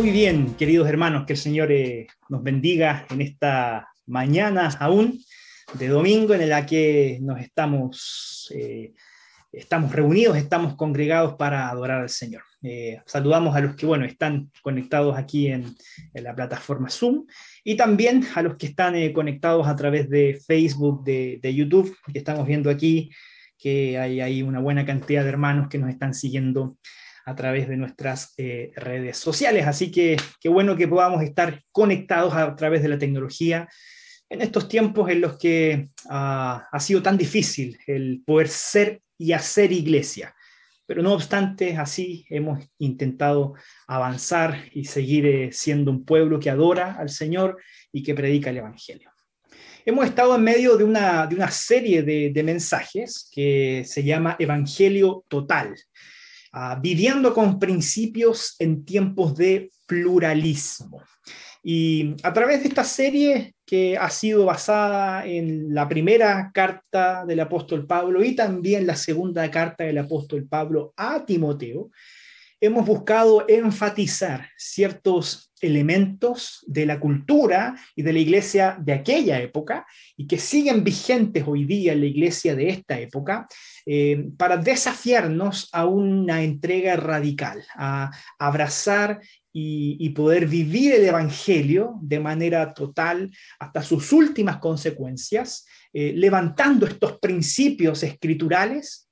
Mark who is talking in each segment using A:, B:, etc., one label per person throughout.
A: Muy bien, queridos hermanos, que el Señor eh, nos bendiga en esta mañana aún de domingo en la que nos estamos, eh, estamos reunidos, estamos congregados para adorar al Señor. Eh, saludamos a los que, bueno, están conectados aquí en, la plataforma Zoom y también a los que están conectados a través de Facebook, de, de, YouTube, que estamos viendo aquí que hay, hay una buena cantidad de hermanos que nos están siguiendo a través de nuestras eh, redes sociales. Así que qué bueno que podamos estar conectados a través de la tecnología en estos tiempos en los que ah, ha sido tan difícil el poder ser y hacer iglesia. Pero no obstante, así hemos intentado avanzar y seguir eh, siendo un pueblo que adora al Señor y que predica el Evangelio. Hemos estado en medio de una, de una serie de, de mensajes que se llama Evangelio Total. Ah, viviendo con principios en tiempos de pluralismo. Y a través de esta serie que ha sido basada en la primera carta del apóstol Pablo y también la segunda carta del apóstol Pablo a Timoteo, hemos buscado enfatizar ciertos elementos de la cultura y de la iglesia de aquella época y que siguen vigentes hoy día en la iglesia de esta época eh, para desafiarnos a una entrega radical, a abrazar y, poder vivir el Evangelio de manera total hasta sus últimas consecuencias, eh, levantando estos principios escriturales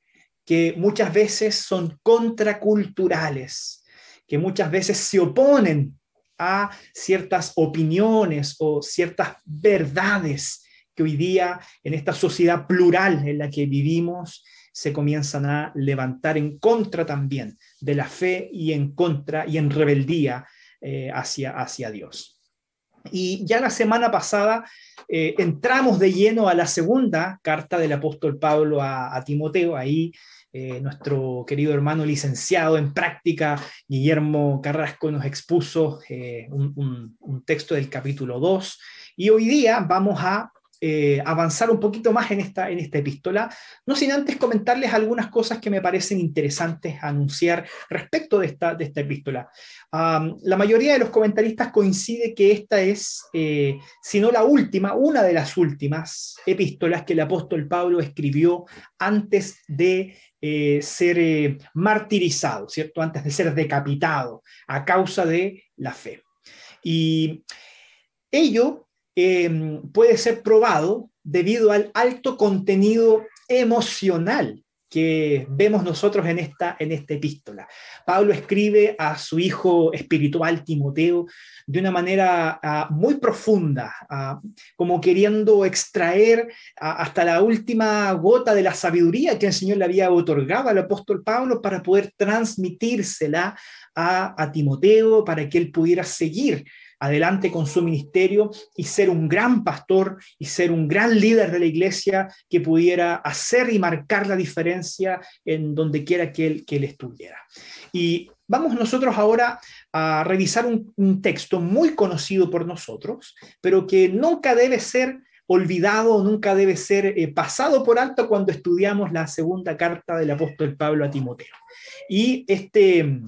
A: que muchas veces son contraculturales, que muchas veces se oponen a ciertas opiniones o ciertas verdades que hoy día en esta sociedad plural en la que vivimos se comienzan a levantar en contra también de la fe y en contra y en rebeldía eh, hacia, hacia Dios. Y ya la semana pasada eh, entramos de lleno a la segunda carta del apóstol Pablo a, a Timoteo. Ahí eh, nuestro querido hermano licenciado en práctica, Guillermo Carrasco, nos expuso eh, un, texto del capítulo 2 y hoy día vamos a eh, avanzar un poquito más en esta, en esta epístola, no sin antes comentarles algunas cosas que me parecen interesantes anunciar respecto de esta, de esta epístola. la mayoría de los comentaristas coincide que esta es, si no la última, una de las últimas epístolas que el apóstol Pablo escribió antes de eh, ser eh, martirizado, ¿cierto? Antes de ser decapitado a causa de la fe. Y ello em, puede ser probado debido al alto contenido emocional que vemos nosotros en esta, en esta epístola. Pablo escribe a su hijo espiritual Timoteo de una manera ah, muy profunda, ah, como queriendo extraer ah, hasta la última gota de la sabiduría que el Señor le había otorgado al apóstol Pablo para poder transmitírsela a Timoteo, para que él pudiera seguir adelante con su ministerio y ser un gran pastor y ser un gran líder de la iglesia que pudiera hacer y marcar la diferencia en donde quiera que él, que estuviera. Y vamos nosotros ahora a revisar un, texto muy conocido por nosotros, pero que nunca debe ser olvidado, nunca debe ser eh, pasado por alto cuando estudiamos la segunda carta del apóstol Pablo a Timoteo. Y este,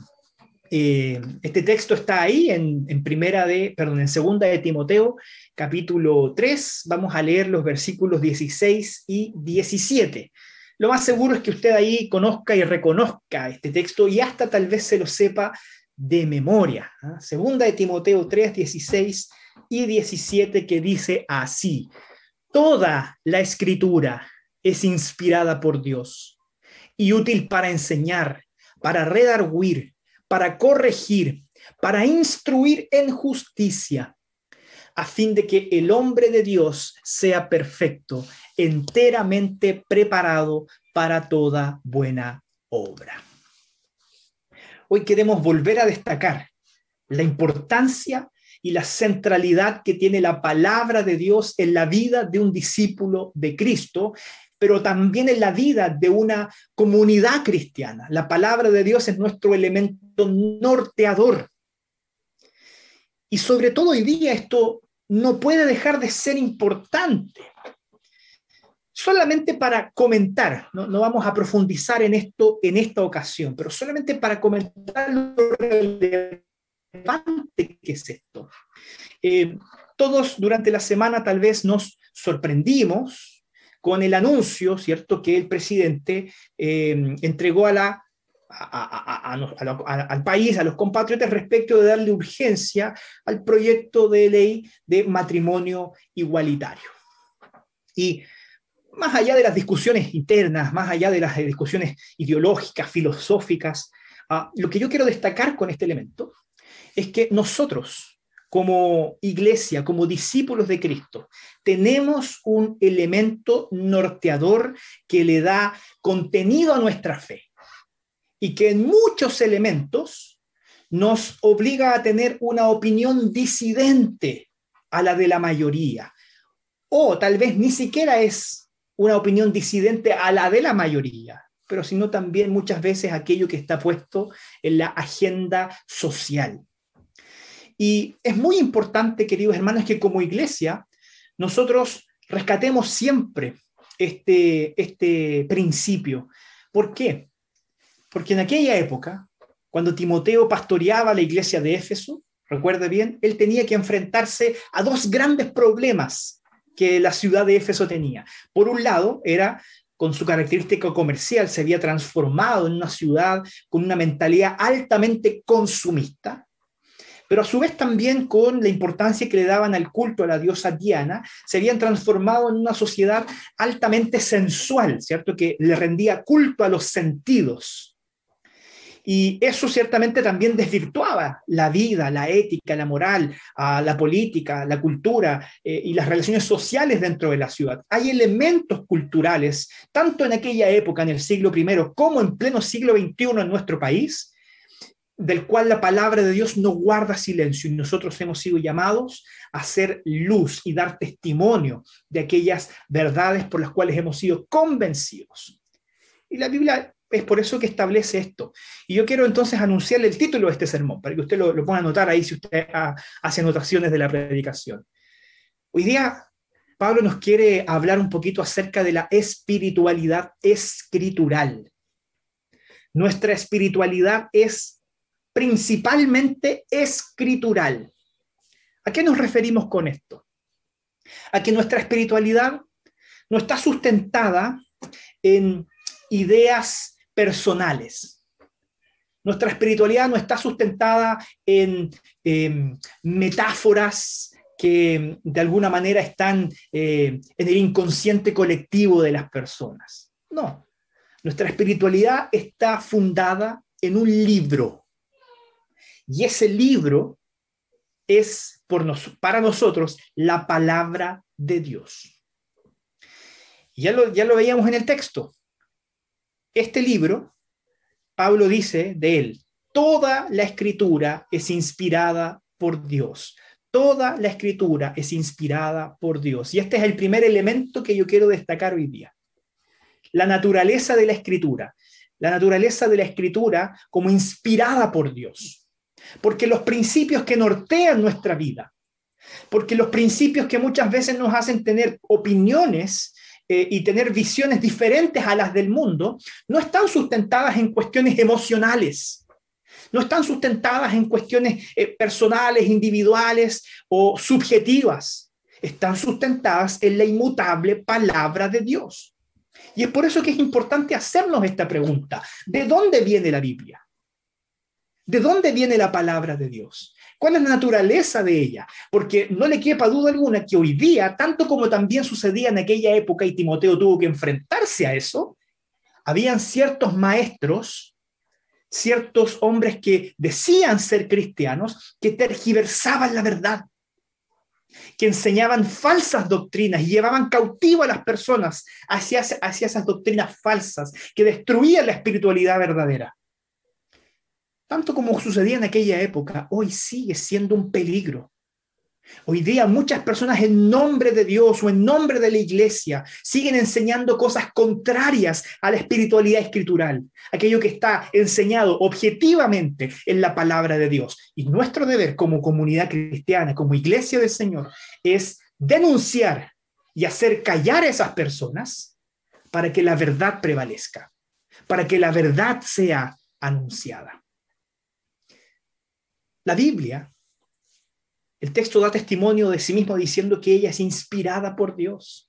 A: eh, este texto está ahí en, primera de, perdón, en segunda de Timoteo, capítulo 3. Vamos a leer los versículos 16 y 17. Lo más seguro es que usted ahí conozca y reconozca este texto y hasta tal vez se lo sepa de memoria. ¿ah? Segunda de Timoteo 3, 16 y 17 que dice así, toda la escritura es inspirada por Dios y útil para enseñar, para redarguir, para corregir, para instruir en justicia, a fin de que el hombre de Dios sea perfecto, enteramente preparado para toda buena obra. Hoy queremos volver a destacar la importancia y la centralidad que tiene la palabra de Dios en la vida de un discípulo de Cristo pero también en la vida de una comunidad cristiana. La palabra de Dios es nuestro elemento norteador. Y sobre todo hoy día esto no puede dejar de ser importante. Solamente para comentar, no, vamos a profundizar en esto en esta ocasión, pero solamente para comentar lo relevante que es esto. Eh, todos durante la semana tal vez nos sorprendimos con el anuncio, ¿cierto?, que el presidente eh, entregó a la, al país, a los compatriotas, respecto de darle urgencia al proyecto de ley de matrimonio igualitario. Y más allá de las discusiones internas, más allá de las discusiones ideológicas, filosóficas, ah, lo que yo quiero destacar con este elemento es que nosotros, como iglesia, como discípulos de Cristo, tenemos un elemento norteador que le da contenido a nuestra fe y que en muchos elementos nos obliga a tener una opinión disidente a la de la mayoría, o tal vez ni siquiera es una opinión disidente a la de la mayoría, pero sino también muchas veces aquello que está puesto en la agenda social. Y es muy importante, queridos hermanos, que como iglesia nosotros rescatemos siempre este, este principio. ¿Por qué? Porque en aquella época, cuando Timoteo pastoreaba la iglesia de Éfeso, recuerde bien, él tenía que enfrentarse a dos grandes problemas que la ciudad de Éfeso tenía. Por un lado, era con su característica comercial, se había transformado en una ciudad con una mentalidad altamente consumista, pero a su vez también con la importancia que le daban al culto a la diosa Diana, se habían transformado en una sociedad altamente sensual, ¿cierto? Que le rendía culto a los sentidos. Y eso ciertamente también desvirtuaba la vida, la ética, la moral, la política, la cultura eh, y las relaciones sociales dentro de la ciudad. Hay elementos culturales, tanto en aquella época, en el siglo I, como en pleno siglo XXI en nuestro país, del cual la palabra de Dios no guarda silencio y nosotros hemos sido llamados a hacer luz y dar testimonio de aquellas verdades por las cuales hemos sido convencidos. Y la Biblia es por eso que establece esto. Y yo quiero entonces anunciarle el título de este sermón, para que usted lo, lo pueda anotar ahí si usted hace anotaciones de la predicación. Hoy día Pablo nos quiere hablar un poquito acerca de la espiritualidad escritural. Nuestra espiritualidad es principalmente escritural. ¿A qué nos referimos con esto? A que nuestra espiritualidad no está sustentada en ideas personales. Nuestra espiritualidad no está sustentada en metáforas que de alguna manera están eh, en el inconsciente colectivo de las personas. No, nuestra espiritualidad está fundada en un libro, y ese libro es por para nosotros la palabra de Dios. Ya lo veíamos en el texto. Este libro, Pablo dice de él, toda la escritura es inspirada por Dios. Toda la escritura es inspirada por Dios. Y este es el primer elemento que yo quiero destacar hoy día. La naturaleza de la escritura. La naturaleza de la escritura como inspirada por Dios porque los principios que nortean nuestra vida, porque los principios que muchas veces nos hacen tener opiniones eh, y tener visiones diferentes a las del mundo, no están sustentadas en cuestiones emocionales, no están sustentadas en cuestiones eh, personales, individuales o subjetivas, están sustentadas en la inmutable palabra de Dios. Y es por eso que es importante hacernos esta pregunta, ¿de dónde viene la Biblia? ¿De dónde viene la palabra de Dios? ¿Cuál es la naturaleza de ella? Porque no le quepa duda alguna que hoy día, tanto como también sucedía en aquella época y Timoteo tuvo que enfrentarse a eso, habían ciertos maestros, ciertos hombres que decían ser cristianos, que tergiversaban la verdad, que enseñaban falsas doctrinas y llevaban cautivo a las personas hacia, hacia esas doctrinas falsas que destruían la espiritualidad verdadera tanto como sucedía en aquella época, hoy sigue siendo un peligro. Hoy día muchas personas en nombre de Dios o en nombre de la iglesia siguen enseñando cosas contrarias a la espiritualidad escritural, aquello que está enseñado objetivamente en la palabra de Dios. Y nuestro deber como comunidad cristiana, como iglesia del Señor, es denunciar y hacer callar a esas personas para que la verdad prevalezca, para que la verdad sea anunciada. La Biblia, el texto da testimonio de sí mismo diciendo que ella es inspirada por Dios.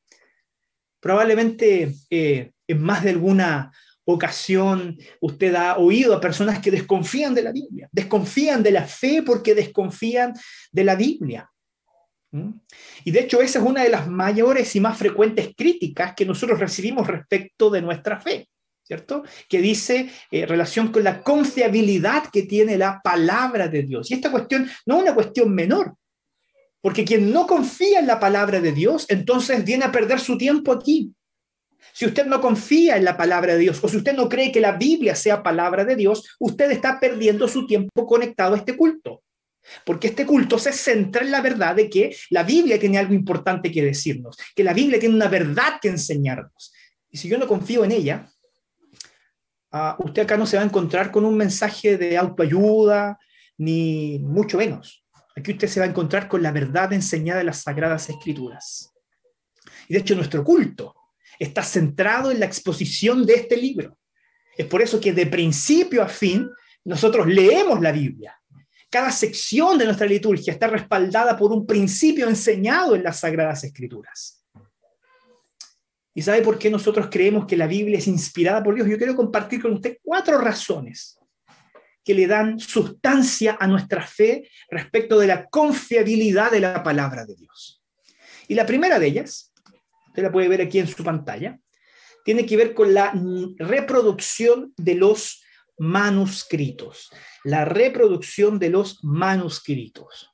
A: Probablemente eh, en más de alguna ocasión usted ha oído a personas que desconfían de la Biblia, desconfían de la fe porque desconfían de la Biblia. ¿Mm? Y de hecho esa es una de las mayores y más frecuentes críticas que nosotros recibimos respecto de nuestra fe, ¿cierto? Que dice eh, relación con la confiabilidad que tiene la palabra de Dios. Y esta cuestión no es una cuestión menor, porque quien no confía en la palabra de Dios, entonces viene a perder su tiempo aquí. Si usted no confía en la palabra de Dios o si usted no cree que la Biblia sea palabra de Dios, usted está perdiendo su tiempo conectado a este culto. Porque este culto se centra en la verdad de que la Biblia tiene algo importante que decirnos, que la Biblia tiene una verdad que enseñarnos. Y si yo no confío en ella, ah, usted acá no se va a encontrar con un mensaje de autoayuda, ni mucho menos. Aquí usted se va a encontrar con la verdad enseñada en las Sagradas Escrituras. Y de hecho nuestro culto está centrado en la exposición de este libro. Es por eso que de principio a fin nosotros leemos la Biblia cada sección de nuestra liturgia está respaldada por un principio enseñado en las Sagradas Escrituras. ¿Y sabe por qué nosotros creemos que la Biblia es inspirada por Dios? Yo quiero compartir con usted cuatro razones que le dan sustancia a nuestra fe respecto de la confiabilidad de la palabra de Dios. Y la primera de ellas, usted la puede ver aquí en su pantalla, tiene que ver con la reproducción de los manuscritos la reproducción de los manuscritos.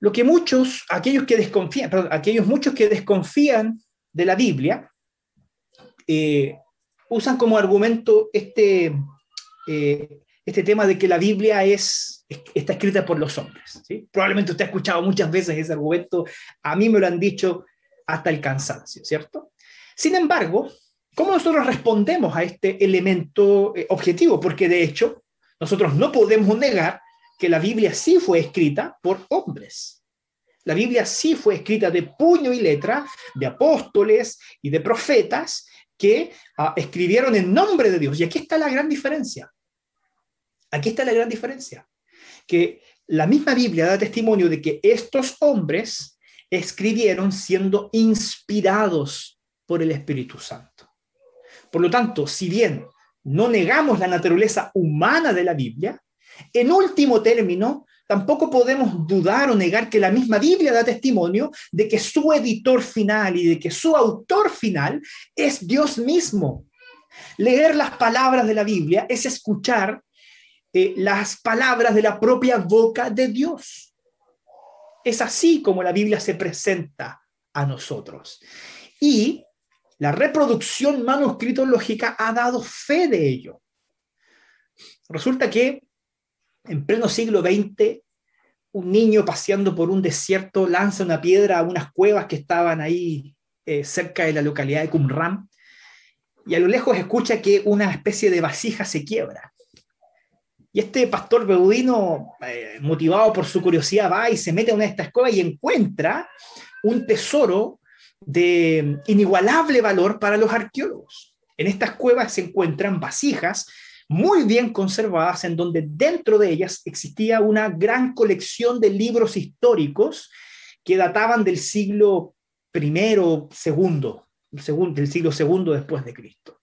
A: Lo que muchos, aquellos que desconfían, perdón, aquellos muchos que desconfían de la Biblia, eh, usan como argumento este, eh, este tema de que la Biblia es, está escrita por los hombres. Probablemente usted ha escuchado muchas veces ese argumento, a mí me lo han dicho hasta el cansancio, ¿cierto? Sin embargo, ¿Cómo nosotros respondemos a este elemento eh, objetivo? Porque de hecho, nosotros no podemos negar que la Biblia sí fue escrita por hombres. La Biblia sí fue escrita de puño y letra, de apóstoles y de profetas que ah, escribieron en nombre de Dios. Y aquí está la gran diferencia. Aquí está la gran diferencia. Que la misma Biblia da testimonio de que estos hombres escribieron siendo inspirados por el Espíritu Santo. Por lo tanto, si bien no negamos la naturaleza humana de la Biblia, en último término, tampoco podemos dudar o negar que la misma Biblia da testimonio de que su editor final y de que su autor final es Dios mismo. Leer las palabras de la Biblia es escuchar eh, las palabras de la propia boca de Dios. Es así como la Biblia se presenta a nosotros. Y la reproducción manuscritológica ha dado fe de ello. Resulta que en pleno siglo XX, un niño paseando por un desierto lanza una piedra a unas cuevas que estaban ahí eh, cerca de la localidad de Qumran y a lo lejos escucha que una especie de vasija se quiebra. Y este pastor beudino, eh, motivado por su curiosidad, va y se mete en una de estas cuevas y encuentra un tesoro de inigualable valor para los arqueólogos. En estas cuevas se encuentran vasijas muy bien conservadas en donde dentro de ellas existía una gran colección de libros históricos que databan del siglo I o segundo, del siglo segundo después de Cristo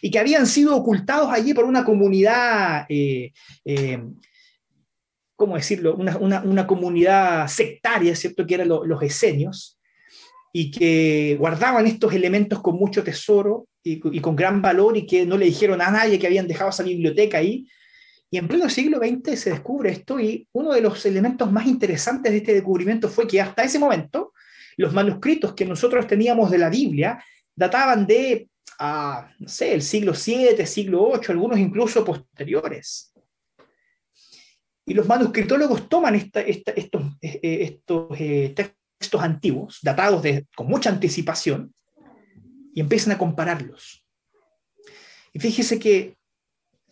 A: y que habían sido ocultados allí por una comunidad, eh, eh, ¿cómo decirlo? Una, comunidad sectaria, ¿cierto? Que eran los esenios, y que guardaban estos elementos con mucho tesoro y, con gran valor y que no le dijeron a nadie que habían dejado esa biblioteca ahí. Y en pleno siglo XX se descubre esto y uno de los elementos más interesantes de este descubrimiento fue que hasta ese momento los manuscritos que nosotros teníamos de la Biblia databan de, ah, no sé, el siglo VII, siglo VIII, algunos incluso posteriores. Y los manuscritólogos toman estos, eh, estos eh, textos textos antiguos, datados de, con mucha anticipación, y empiezan a compararlos. Y fíjese que,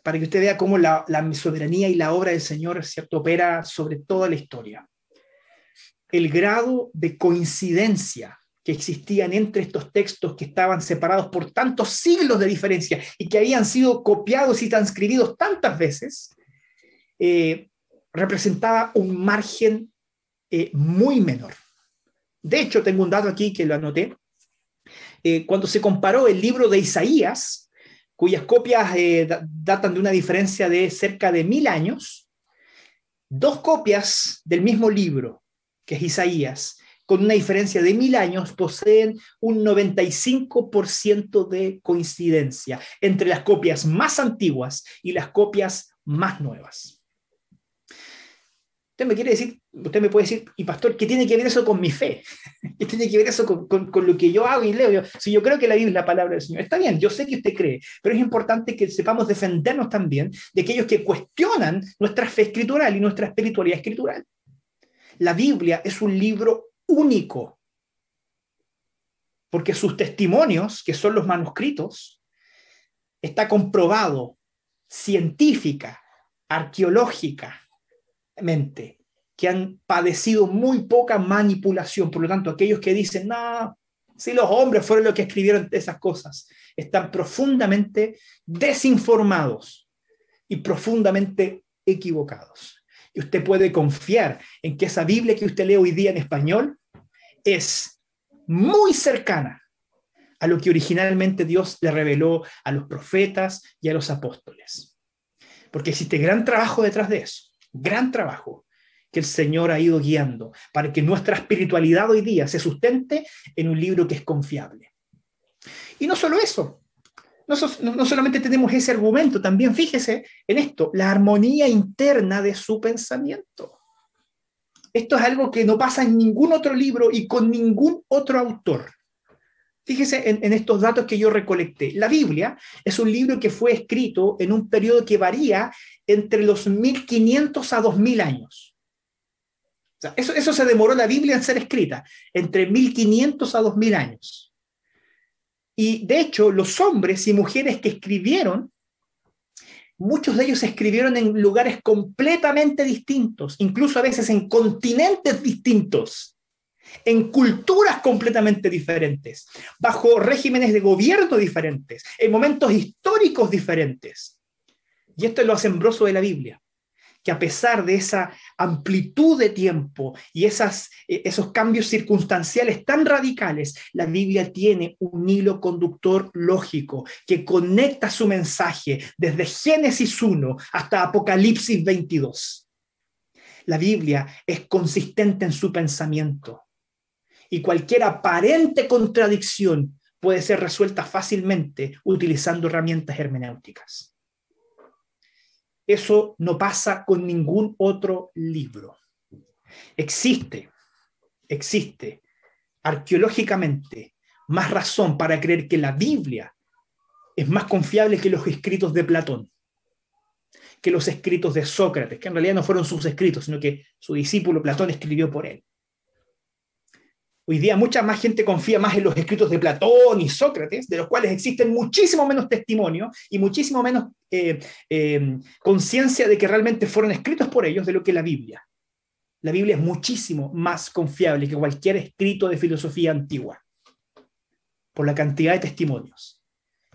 A: para que usted vea cómo la, la soberanía y la obra del Señor ¿cierto? opera sobre toda la historia, el grado de coincidencia que existían entre estos textos que estaban separados por tantos siglos de diferencia y que habían sido copiados y transcribidos tantas veces, eh, representaba un margen eh, muy menor. De hecho, tengo un dato aquí que lo anoté. Eh, cuando se comparó el libro de Isaías, cuyas copias datan de una diferencia de cerca de mil años, dos copias del mismo libro, que es Isaías, con una diferencia de mil años, poseen un 95% de coincidencia entre las copias más antiguas y las copias más nuevas. Usted me quiere decir, usted me puede decir, y pastor, ¿qué tiene que ver eso con mi fe? ¿Qué tiene que ver eso con, lo que yo hago y leo? si yo creo que la Biblia es la palabra del Señor, está bien, yo sé que usted cree, pero es importante que sepamos defendernos también de aquellos que cuestionan nuestra fe escritural y nuestra espiritualidad escritural. La Biblia es un libro único, porque sus testimonios, que son los manuscritos, está comprobado científica, que han padecido muy poca manipulación. Por lo tanto, aquellos que dicen, no, si los hombres fueron los que escribieron esas cosas, están profundamente desinformados y profundamente equivocados. Y usted puede confiar en que esa Biblia que usted lee hoy día en español es muy cercana a lo que originalmente Dios le reveló a los profetas y a los apóstoles. Porque existe gran trabajo detrás de eso, gran trabajo que el Señor ha ido guiando para que nuestra espiritualidad hoy día se sustente en un libro que es confiable. Y no solo eso, no, solamente tenemos ese argumento, también fíjese en esto, la armonía interna de su pensamiento. Esto es algo que no pasa en ningún otro libro y con ningún otro autor. Fíjese en, estos datos que yo recolecté. La Biblia es un libro que fue escrito en un periodo que varía entre los 1500 a 2000 años. eso, eso se demoró la Biblia en ser escrita, entre 1500 a 2000 años. Y de hecho, los hombres y mujeres que escribieron, muchos de ellos escribieron en lugares completamente distintos, incluso a veces en continentes distintos, en culturas completamente diferentes, bajo regímenes de gobierno diferentes, en momentos históricos diferentes. Y esto es lo asombroso de la Biblia que a pesar de esa amplitud de tiempo y esas, e, esos cambios circunstanciales tan radicales, la Biblia tiene un hilo conductor lógico que conecta su mensaje desde Génesis 1 hasta Apocalipsis 22. La Biblia es consistente en su pensamiento y cualquier aparente contradicción puede ser resuelta fácilmente utilizando herramientas hermenéuticas. Eso no pasa con ningún otro libro. Existe, existe arqueológicamente más razón para creer que la Biblia es más confiable que los escritos de Platón, que los escritos de Sócrates, que en realidad no fueron sus escritos, sino que su discípulo Platón escribió por él. Hoy día mucha más gente confía más en los escritos de Platón y Sócrates, de los cuales existen muchísimo menos testimonio y muchísimo menos eh, eh, conciencia de que realmente fueron escritos por ellos de lo que la Biblia. La Biblia es muchísimo más confiable que cualquier escrito de filosofía antigua, por la cantidad de testimonios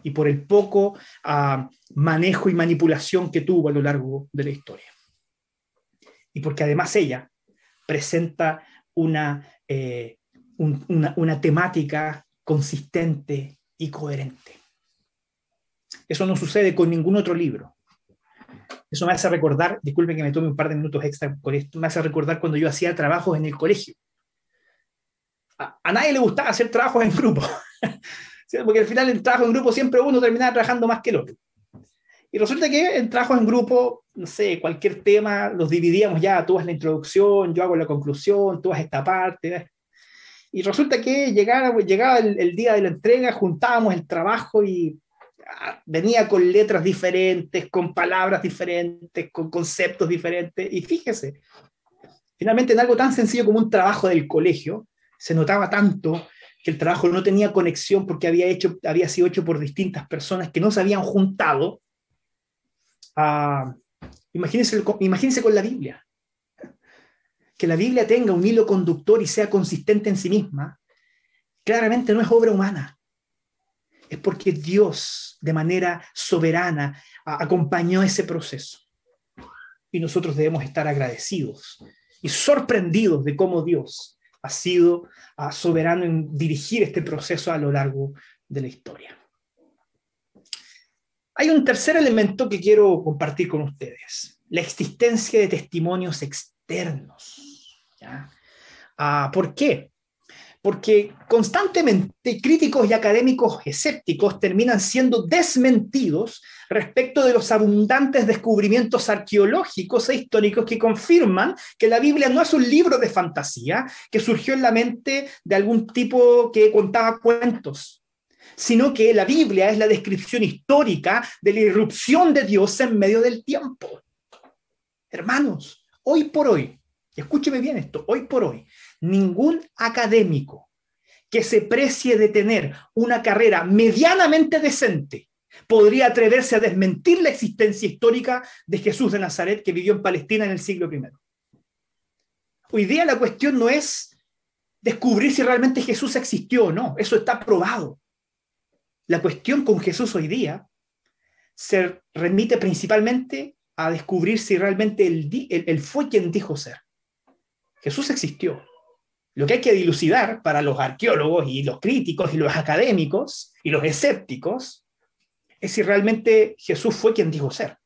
A: y por el poco ah, manejo y manipulación que tuvo a lo largo de la historia. Y porque además ella presenta una eh, una, temática consistente y coherente. Eso no sucede con ningún otro libro. Eso me hace recordar, disculpen que me tome un par de minutos extra por esto, me hace recordar cuando yo hacía trabajos en el colegio. A, nadie le gustaba hacer trabajos en grupo, porque al final el trabajo en grupo siempre uno terminaba trabajando más que el otro. Y resulta que en trabajos en grupo, no sé, cualquier tema los dividíamos ya, tú haces la introducción, yo hago la conclusión, tú haces esta parte, y resulta que llegaba, el, día de la entrega, juntábamos el trabajo y ah, venía con letras diferentes, con palabras diferentes, con conceptos diferentes. Y fíjese, finalmente en algo tan sencillo como un trabajo del colegio, se notaba tanto que el trabajo no tenía conexión porque había sido hecho por distintas personas que no se habían juntado. Ah, imagínense, imagínense con la Biblia que la Biblia tenga un hilo conductor y sea consistente en sí misma, claramente no es obra humana. Es porque Dios, de manera soberana, acompañó ese proceso. y nosotros debemos estar agradecidos y sorprendidos de cómo Dios ha sido soberano en dirigir este proceso a lo largo de la historia. Hay un tercer elemento que quiero compartir con ustedes, la existencia de testimonios externos. Ah, ¿Por qué? porque constantemente críticos y académicos escépticos terminan siendo desmentidos respecto de los abundantes descubrimientos arqueológicos e históricos que confirman que la Biblia no es un libro de fantasía que surgió en la mente de algún tipo que contaba cuentos, sino que la Biblia es la descripción histórica de la irrupción de Dios en medio del tiempo. Hermanos, hoy por hoy, escúcheme bien esto, hoy por hoy, ningún académico que se precie de tener una carrera medianamente decente podría atreverse a desmentir la existencia histórica de Jesús de Nazaret que vivió en Palestina en el siglo I. Hoy día la cuestión no es descubrir si realmente Jesús existió o no, eso está probado. La cuestión con Jesús hoy día se remite principalmente a descubrir si realmente él, fue quien dijo ser. Jesús existió. Lo que hay que dilucidar para los arqueólogos y los críticos y los académicos y los escépticos es si realmente Jesús fue quien dijo ser.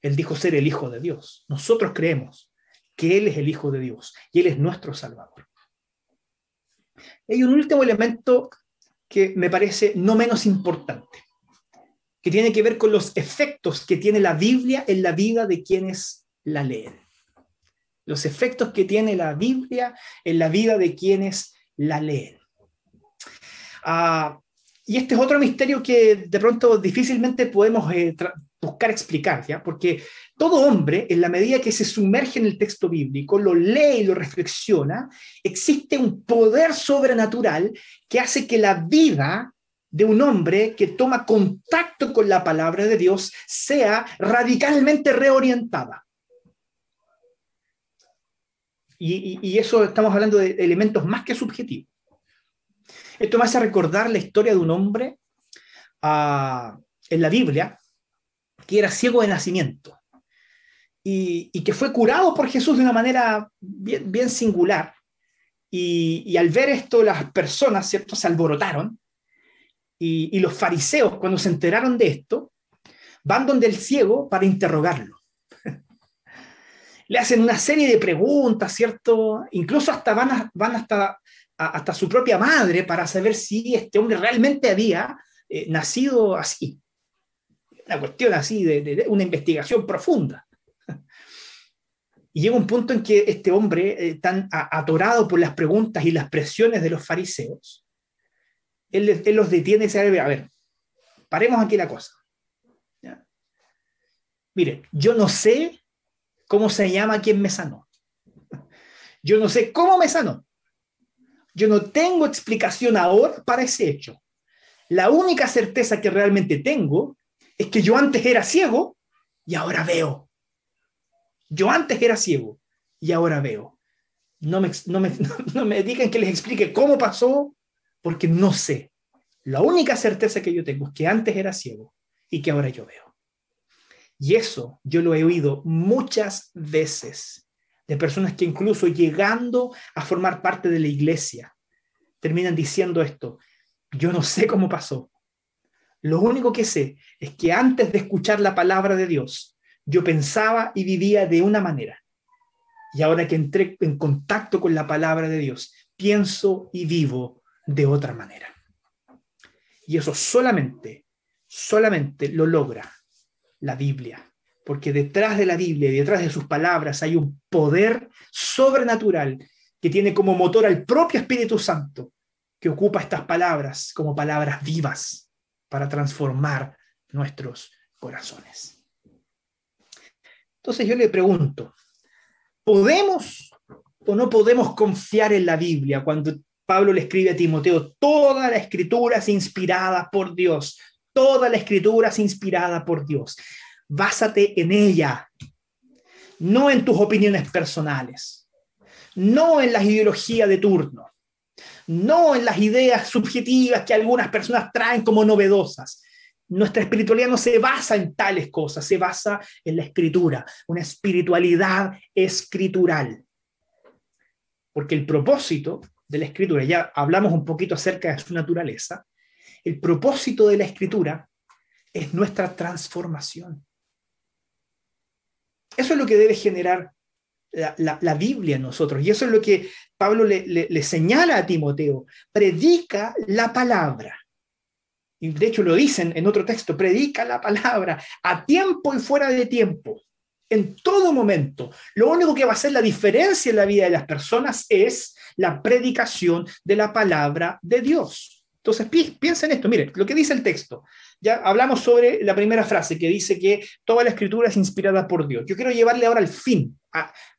A: Él dijo ser el Hijo de Dios. Nosotros creemos que Él es el Hijo de Dios y Él es nuestro Salvador. Hay un último elemento que me parece no menos importante, que tiene que ver con los efectos que tiene la Biblia en la vida de quienes la leen los efectos que tiene la Biblia en la vida de quienes la leen. Ah, y este es otro misterio que de pronto difícilmente podemos eh, buscar explicar, ¿ya? porque todo hombre, en la medida que se sumerge en el texto bíblico, lo lee y lo reflexiona, existe un poder sobrenatural que hace que la vida de un hombre que toma contacto con la palabra de Dios sea radicalmente reorientada. Y, eso estamos hablando de elementos más que subjetivos. Esto me hace recordar la historia de un hombre ah, en la Biblia que era ciego de nacimiento y, que fue curado por Jesús de una manera bien, singular. Y, al ver esto, las personas, ¿cierto?, se alborotaron. Y, los fariseos, cuando se enteraron de esto, van donde el ciego para interrogarlo le hacen una serie de preguntas, ¿cierto? Incluso hasta van, van hasta, hasta su propia madre para saber si este hombre realmente había eh, nacido así. Una cuestión así, de, una investigación profunda. Y llega un punto en que este hombre, eh, tan atorado por las preguntas y las presiones de los fariseos, él, los detiene y dice, a ver, paremos aquí la cosa. Mire, yo no sé cómo se llama quien me sanó. Yo no sé cómo me sanó. Yo no tengo explicación ahora para ese hecho. La única certeza que realmente tengo es que yo antes era ciego y ahora veo. Yo antes era ciego y ahora veo. No me, no me, no me digan que les explique cómo pasó, porque no sé. La única certeza que yo tengo es que antes era ciego y que ahora yo veo. Y eso yo lo he oído muchas veces de personas que incluso llegando a formar parte de la iglesia, terminan diciendo esto, yo no sé cómo pasó. Lo único que sé es que antes de escuchar la palabra de Dios, yo pensaba y vivía de una manera. Y ahora que entré en contacto con la palabra de Dios, pienso y vivo de otra manera. Y eso solamente, solamente lo logra la Biblia, porque detrás de la Biblia y detrás de sus palabras hay un poder sobrenatural que tiene como motor al propio Espíritu Santo, que ocupa estas palabras como palabras vivas para transformar nuestros corazones. Entonces yo le pregunto, ¿podemos o no podemos confiar en la Biblia cuando Pablo le escribe a Timoteo, toda la escritura es inspirada por Dios, Toda la escritura es inspirada por Dios. Básate en ella, no en tus opiniones personales, no en las ideologías de turno, no en las ideas subjetivas que algunas personas traen como novedosas. nuestra espiritualidad no se basa en tales cosas, se basa en la escritura, una espiritualidad escritural. Porque el propósito de la escritura, ya hablamos un poquito acerca de su naturaleza, el propósito de la escritura es nuestra transformación. Eso es lo que debe generar la, Biblia en nosotros. Y eso es lo que Pablo le, señala a Timoteo. Predica la palabra. Y de hecho lo dicen en otro texto, predica la palabra a tiempo y fuera de tiempo, en todo momento. Lo único que va a hacer la diferencia en la vida de las personas es la predicación de la palabra de Dios. Entonces, piensen esto, miren, lo que dice el texto. Ya hablamos sobre la primera frase que dice que toda la escritura es inspirada por Dios. Yo quiero llevarle ahora al fin,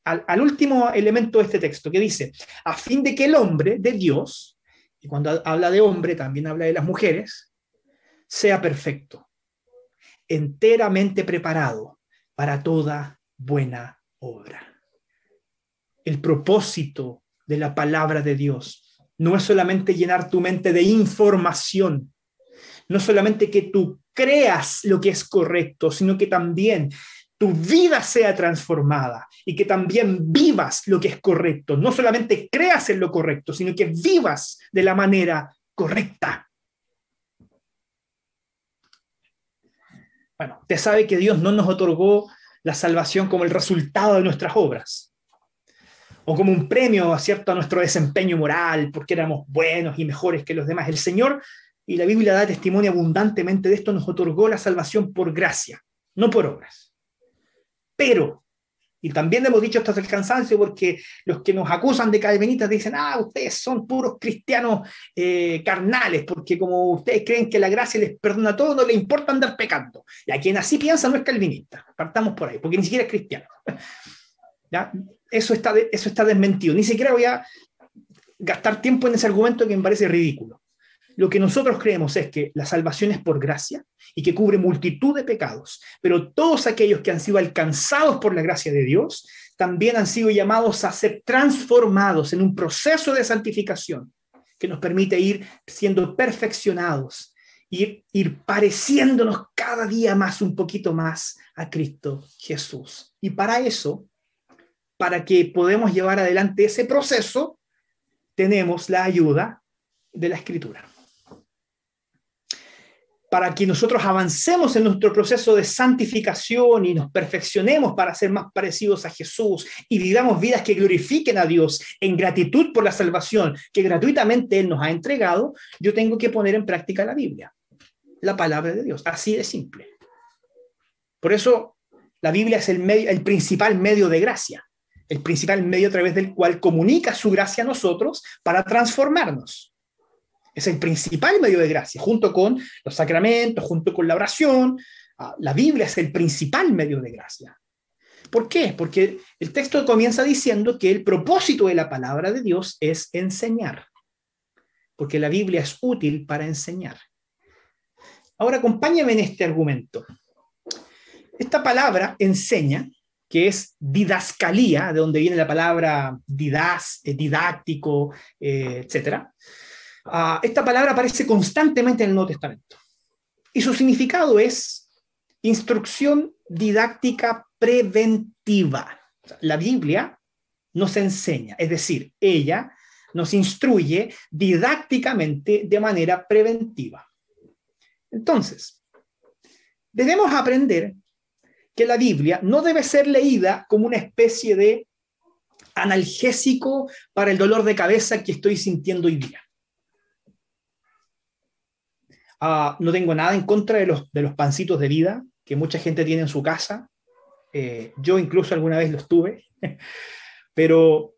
A: al último elemento de este texto, que dice, a fin de que el hombre de Dios, y cuando habla de hombre también habla de las mujeres, sea perfecto, enteramente preparado para toda buena obra. El propósito de la palabra de Dios no es solamente llenar tu mente de información, no solamente que tú creas lo que es correcto, sino que también tu vida sea transformada y que también vivas lo que es correcto. No solamente creas en lo correcto, sino que vivas de la manera correcta. Bueno, te sabe que Dios no nos otorgó la salvación como el resultado de nuestras obras o como un premio ¿cierto? a nuestro desempeño moral porque éramos buenos y mejores que los demás. El Señor y la Biblia da testimonio abundantemente de esto, nos otorgó la salvación por gracia, no por obras. Pero, y también hemos dicho esto hasta el cansancio, porque los que nos acusan de calvinistas dicen, ah, ustedes son puros cristianos eh, carnales, porque como ustedes creen que la gracia les perdona todo, no le importa andar pecando. Y a quien así piensa no es calvinista, partamos por ahí, porque ni siquiera es cristiano. ¿Ya? Eso, está eso está desmentido. Ni siquiera voy a gastar tiempo en ese argumento que me parece ridículo. Lo que nosotros creemos es que la salvación es por gracia y que cubre multitud de pecados, pero todos aquellos que han sido alcanzados por la gracia de Dios también han sido llamados a ser transformados en un proceso de santificación que nos permite ir siendo perfeccionados, y ir pareciéndonos cada día más, un poquito más a Cristo Jesús. Y para eso, para que podamos llevar adelante ese proceso, tenemos la ayuda de la Escritura. Para que nosotros avancemos en nuestro proceso de santificación y nos perfeccionemos para ser más parecidos a Jesús y vivamos vidas que glorifiquen a Dios en gratitud por la salvación que gratuitamente Él nos ha entregado, yo tengo que poner en práctica la Biblia, la palabra de Dios, así de simple. Por eso la Biblia es el, el principal medio de gracia, el principal medio a través del cual comunica su gracia a nosotros para transformarnos. Es el principal medio de gracia, junto con los sacramentos, junto con la oración. Ah, la Biblia es el principal medio de gracia. ¿Por qué? Porque el texto comienza diciendo que el propósito de la palabra de Dios es enseñar, porque la Biblia es útil para enseñar. Ahora acompáñame en este argumento. Esta palabra enseña, que es didascalía, de donde viene la palabra didas, eh, didáctico, eh, etcétera, Ah, esta palabra aparece constantemente en el Nuevo Testamento. Y su significado es instrucción didáctica preventiva. La Biblia nos enseña, es decir, ella nos instruye didácticamente de manera preventiva. Entonces, debemos aprender que la Biblia no debe ser leída como una especie de analgésico para el dolor de cabeza que estoy sintiendo hoy día. Ah, no tengo nada en contra de los, de los pancitos de vida que mucha gente tiene en su casa. Eh, yo incluso alguna vez los tuve. Pero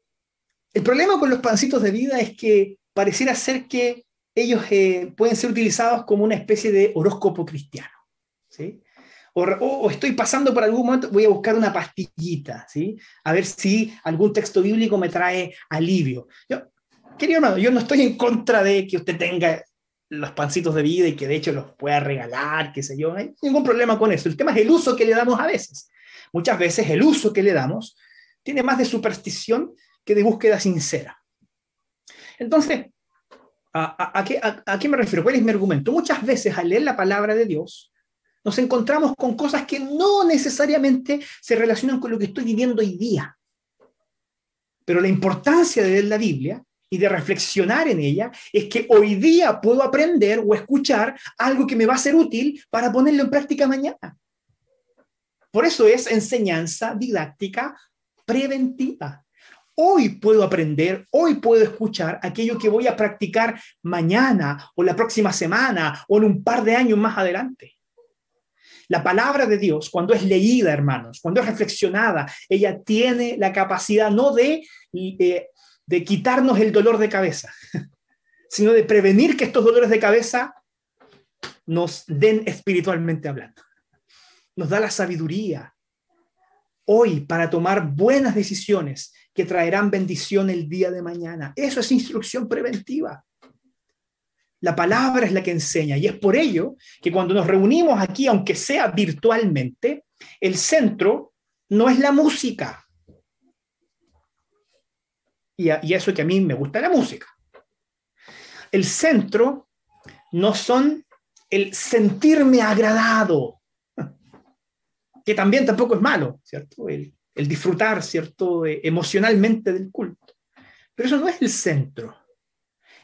A: el problema con los pancitos de vida es que pareciera ser que ellos eh, pueden ser utilizados como una especie de horóscopo cristiano. ¿sí? O, estoy pasando por algún momento, voy a buscar una pastillita, ¿sí? A ver si algún texto bíblico me trae alivio. Yo, querido hermano, yo no estoy en contra de que usted tenga los pancitos de vida y que de hecho los pueda regalar, qué sé yo, no hay ningún problema con eso. El tema es el uso que le damos a veces. Muchas veces el uso que le damos tiene más de superstición que de búsqueda sincera. Entonces, ¿A, qué, a, qué, me refiero? ¿Cuál es mi argumento? Muchas veces al leer la palabra de Dios, nos encontramos con cosas que no necesariamente se relacionan con lo que estoy viviendo hoy día. Pero la importancia de leer la Biblia y de reflexionar en ella es que hoy día puedo aprender o escuchar algo que me va a ser útil para ponerlo en práctica mañana. Por eso es enseñanza didáctica preventiva. Hoy puedo aprender, hoy puedo escuchar aquello que voy a practicar mañana o la próxima semana o en un par de años más adelante. La palabra de Dios, cuando es leída, hermanos, cuando es reflexionada, ella tiene la capacidad no de, eh, de quitarnos el dolor de cabeza, sino de prevenir que estos dolores de cabeza nos den espiritualmente hablando. Nos da la sabiduría hoy para tomar buenas decisiones que traerán bendición el día de mañana. Eso es instrucción preventiva. La palabra es la que enseña y es por ello que cuando nos reunimos aquí, aunque sea virtualmente, el centro no es la música. Y, y eso que a mí me gusta la música. El centro no son el sentirme agradado, que también tampoco es malo, ¿cierto? El, disfrutar, ¿cierto? Eh, emocionalmente del culto. Pero eso no es el centro.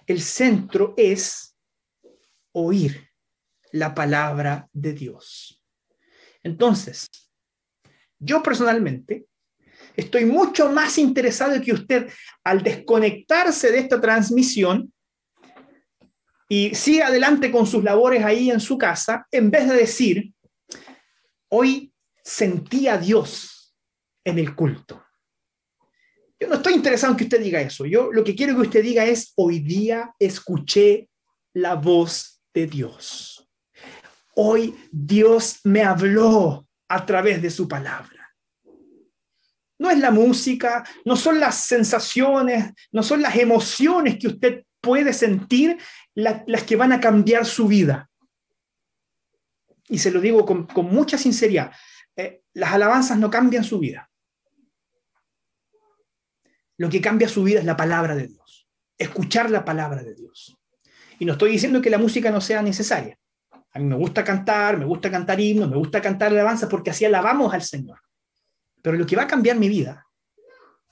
A: El centro es oír la palabra de Dios. Entonces, yo personalmente estoy mucho más interesado que usted al desconectarse de esta transmisión y siga adelante con sus labores ahí en su casa, en vez de decir, hoy sentí a Dios en el culto. Yo no estoy interesado en que usted diga eso. Yo lo que quiero que usted diga es, hoy día escuché la voz de Dios. Hoy Dios me habló a través de su palabra. No es la música, no son las sensaciones, no son las emociones que usted puede sentir las que van a cambiar su vida. Y se lo digo con, con mucha sinceridad, eh, las alabanzas no cambian su vida. Lo que cambia su vida es la palabra de Dios, escuchar la palabra de Dios. Y no estoy diciendo que la música no sea necesaria. A mí me gusta cantar, me gusta cantar himnos, me gusta cantar alabanzas porque así alabamos al Señor. Pero lo que va a cambiar mi vida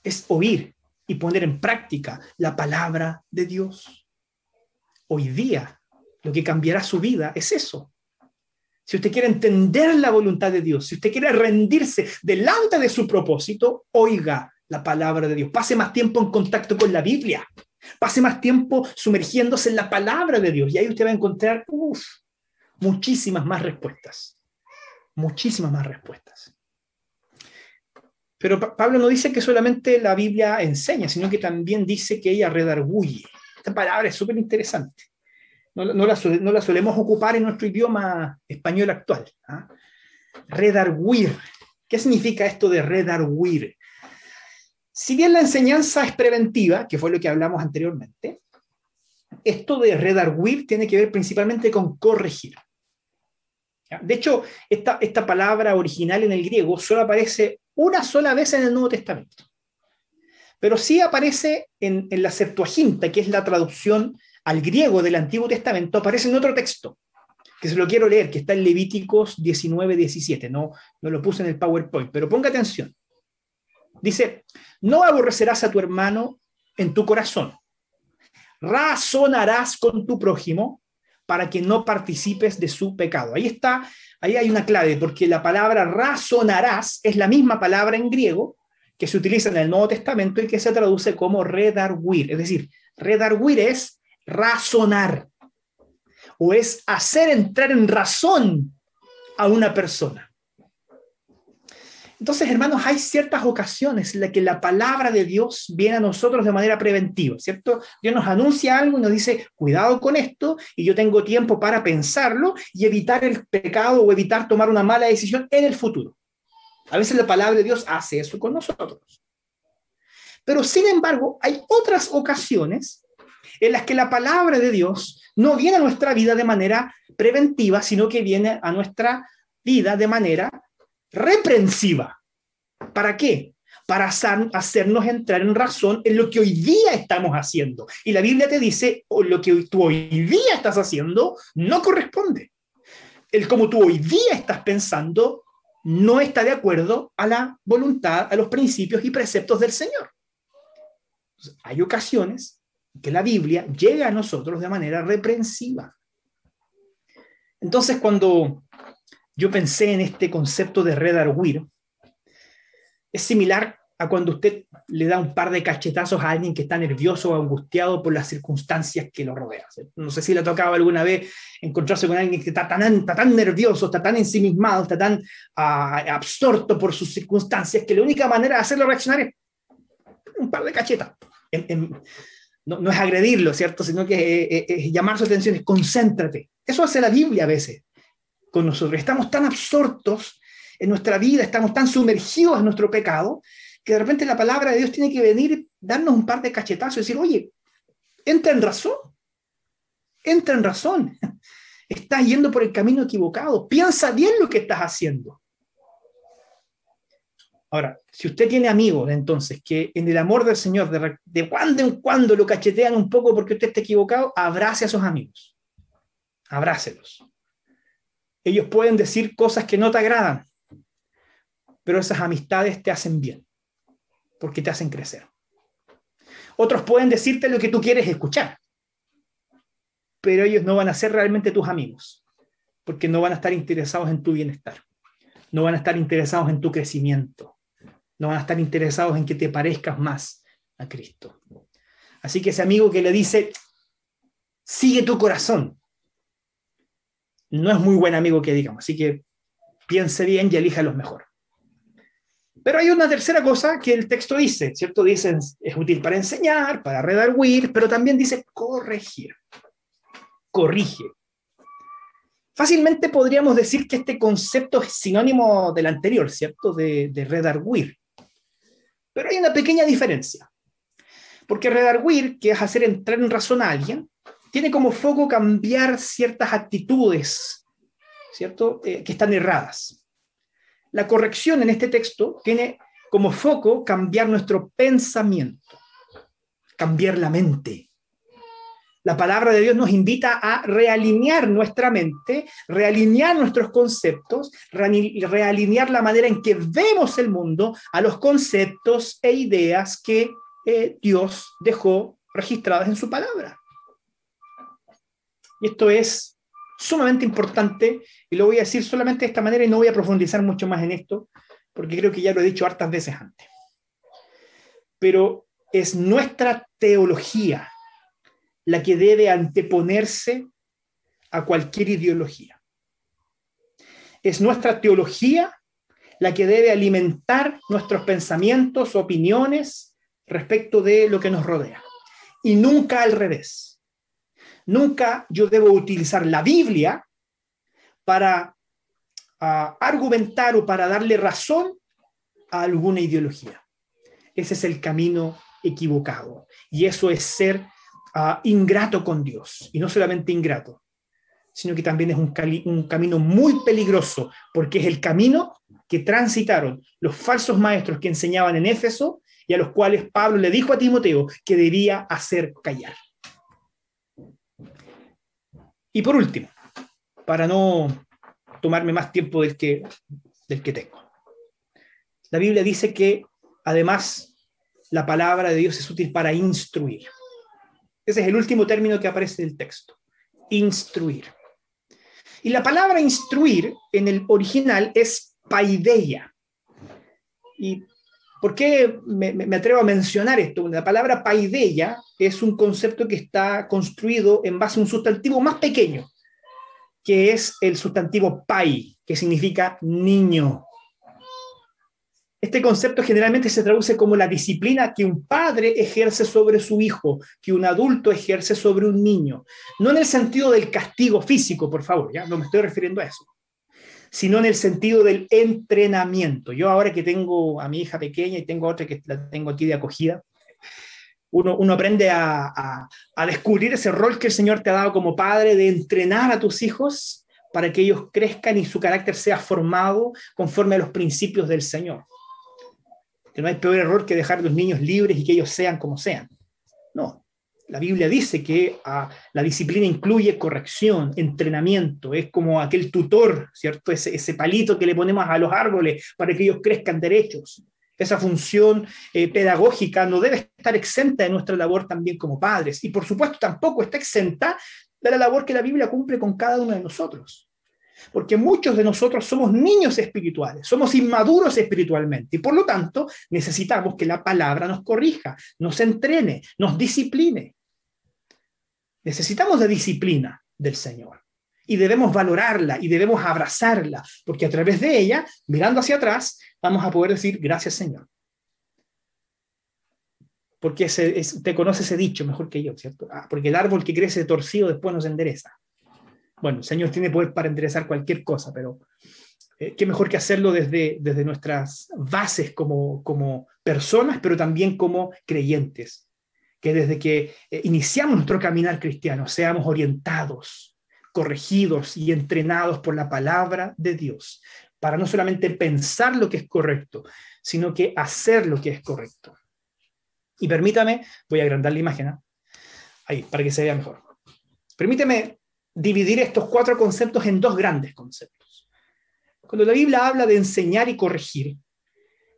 A: es oír y poner en práctica la palabra de Dios. Hoy día, lo que cambiará su vida es eso. Si usted quiere entender la voluntad de Dios, si usted quiere rendirse delante de su propósito, oiga la palabra de Dios. Pase más tiempo en contacto con la Biblia. Pase más tiempo sumergiéndose en la palabra de Dios. Y ahí usted va a encontrar muchísimas más respuestas. Muchísimas más respuestas. Pero Pablo no dice que solamente la Biblia enseña, sino que también dice que ella redarguye. Esta palabra es súper interesante. No, la, solemos ocupar en nuestro idioma español actual. ¿ah? Redarguir. ¿Qué significa esto de redarguir? Si bien la enseñanza es preventiva, que fue lo que hablamos anteriormente, esto de redarguir tiene que ver principalmente con corregir. De hecho, esta, palabra original en el griego solo aparece una sola vez en el Nuevo Testamento. Pero sí aparece en, en la Septuaginta, que es la traducción al griego del Antiguo Testamento, aparece en otro texto, que se lo quiero leer, que está en Levíticos 19, 17. No, no lo puse en el PowerPoint, pero ponga atención. Dice, no aborrecerás a tu hermano en tu corazón. Razonarás con tu prójimo para que no participes de su pecado. Ahí está, ahí hay una clave, porque la palabra razonarás es la misma palabra en griego que se utiliza en el Nuevo Testamento y que se traduce como redarguir. Es decir, redarguir es razonar o es hacer entrar en razón a una persona. Entonces, hermanos, hay ciertas ocasiones en las que la palabra de Dios viene a nosotros de manera preventiva, ¿cierto? Dios nos anuncia algo y nos dice, cuidado con esto, y yo tengo tiempo para pensarlo y evitar el pecado o evitar tomar una mala decisión en el futuro. A veces la palabra de Dios hace eso con nosotros. Pero, sin embargo, hay otras ocasiones en las que la palabra de Dios no viene a nuestra vida de manera preventiva, sino que viene a nuestra vida de manera reprensiva. ¿Para qué? para hacernos entrar en razón en lo que hoy día estamos haciendo. Y la Biblia te dice, o lo que tú hoy día estás haciendo no corresponde. El cómo tú hoy día estás pensando no está de acuerdo a la voluntad, a los principios y preceptos del Señor. hay ocasiones que la Biblia llega a nosotros de manera reprensiva. Entonces, cuando yo pensé en este concepto de redarguir, es similar a cuando usted le da un par de cachetazos a alguien que está nervioso o angustiado por las circunstancias que lo rodean. No sé si le ha tocado alguna vez encontrarse con alguien que está tan, tan nervioso, está tan ensimismado, está tan ah, absorto por sus circunstancias que la única manera de hacerlo reaccionar es un par de cachetas. no, es agredirlo, ¿cierto? Sino que es llamar su atención, es concéntrate. Eso hace la Biblia a veces con nosotros. Estamos tan absortos en nuestra vida, estamos tan sumergidos en nuestro pecado, que de repente la palabra de Dios tiene que venir, darnos un par de cachetazos y decir, oye, entra en razón, entra en razón, estás yendo por el camino equivocado, piensa bien lo que estás haciendo. Ahora, si usted tiene amigos, entonces, que en el amor del Señor de, cuando en cuando lo cachetean un poco porque usted está equivocado, abrace a esos amigos. Abrácelos. Ellos pueden decir cosas que no te agradan, pero esas amistades te hacen bien porque te hacen crecer. Otros pueden decirte lo que tú quieres escuchar, pero ellos no van a ser realmente tus amigos, porque no van a estar interesados en tu bienestar, no van a estar interesados en tu crecimiento, no van a estar interesados en que te parezcas más a Cristo. Así que ese amigo que le dice, sigue tu corazón, no es muy buen amigo que digamos, así que piense bien y elija los mejor. Pero hay una tercera cosa que el texto dice, ¿cierto? Dice, es útil para enseñar, para redarguir, pero también dice corregir. Corrige. Fácilmente podríamos decir que este concepto es sinónimo del anterior, ¿cierto? De, de redarguir. Pero hay una pequeña diferencia. Porque redarguir, que es hacer entrar en razón a alguien, tiene como foco cambiar ciertas actitudes, ¿cierto? Eh, que están erradas. La corrección en este texto tiene como foco cambiar nuestro pensamiento, cambiar la mente. La palabra de Dios nos invita a realinear nuestra mente, realinear nuestros conceptos, realinear la manera en que vemos el mundo a los conceptos e ideas que eh, Dios dejó registradas en su palabra. Y esto es sumamente importante y lo voy a decir solamente de esta manera y no voy a profundizar mucho más en esto porque creo que ya lo he dicho hartas veces antes. Pero es nuestra teología la que debe anteponerse a cualquier ideología. Es nuestra teología la que debe alimentar nuestros pensamientos, opiniones respecto de lo que nos rodea. Y nunca al revés. Nunca yo debo utilizar la Biblia para ah, argumentar o para darle razón a alguna ideología. Ese es el camino equivocado. Y eso es ser ah, ingrato con Dios. Y no solamente ingrato, sino que también es un, un camino muy peligroso, porque es el camino que transitaron los falsos maestros que enseñaban en Éfeso y a los cuales Pablo le dijo a Timoteo que debía hacer callar. Y por último, para no tomarme más tiempo del que, del que tengo, la Biblia dice que además la palabra de Dios es útil para instruir. Ese es el último término que aparece en el texto, instruir. Y la palabra instruir en el original es paideia. Y ¿Por qué me, atrevo a mencionar esto? La palabra paideia es un concepto que está construido en base a un sustantivo más pequeño, que es el sustantivo pai, que significa niño. Este concepto generalmente se traduce como la disciplina que un padre ejerce sobre su hijo, que un adulto ejerce sobre un niño. No en el sentido del castigo físico, por favor, ya no me estoy refiriendo a eso sino en el sentido del entrenamiento. Yo ahora que tengo a mi hija pequeña y tengo otra que la tengo aquí de acogida, uno, uno aprende a, a, descubrir ese rol que el Señor te ha dado como padre de entrenar a tus hijos para que ellos crezcan y su carácter sea formado conforme a los principios del Señor. que no hay peor error que dejar a los niños libres y que ellos sean como sean. No, la Biblia dice que ah, la disciplina incluye corrección, entrenamiento, es como aquel tutor, ¿cierto? Ese, palito que le ponemos a los árboles para que ellos crezcan derechos. Esa función eh, pedagógica no debe estar exenta de nuestra labor también como padres. Y por supuesto tampoco está exenta de la labor que la Biblia cumple con cada uno de nosotros. Porque muchos de nosotros somos niños espirituales, somos inmaduros espiritualmente y por lo tanto necesitamos que la palabra nos corrija, nos entrene, nos discipline. Necesitamos de disciplina del Señor y debemos valorarla y debemos abrazarla, porque a través de ella, mirando hacia atrás, vamos a poder decir gracias Señor. Porque ese, usted conoce ese dicho mejor que yo, ¿cierto? Ah, porque el árbol que crece torcido después no se endereza. Bueno, el Señor tiene poder para enderezar cualquier cosa, pero eh, qué mejor que hacerlo desde, desde nuestras bases como, como personas, pero también como creyentes que desde que eh, iniciamos nuestro caminar cristiano seamos orientados, corregidos y entrenados por la palabra de Dios, para no solamente pensar lo que es correcto, sino que hacer lo que es correcto. Y permítame, voy a agrandar la imagen, ¿ah? ahí, para que se vea mejor. Permíteme dividir estos cuatro conceptos en dos grandes conceptos. Cuando la Biblia habla de enseñar y corregir,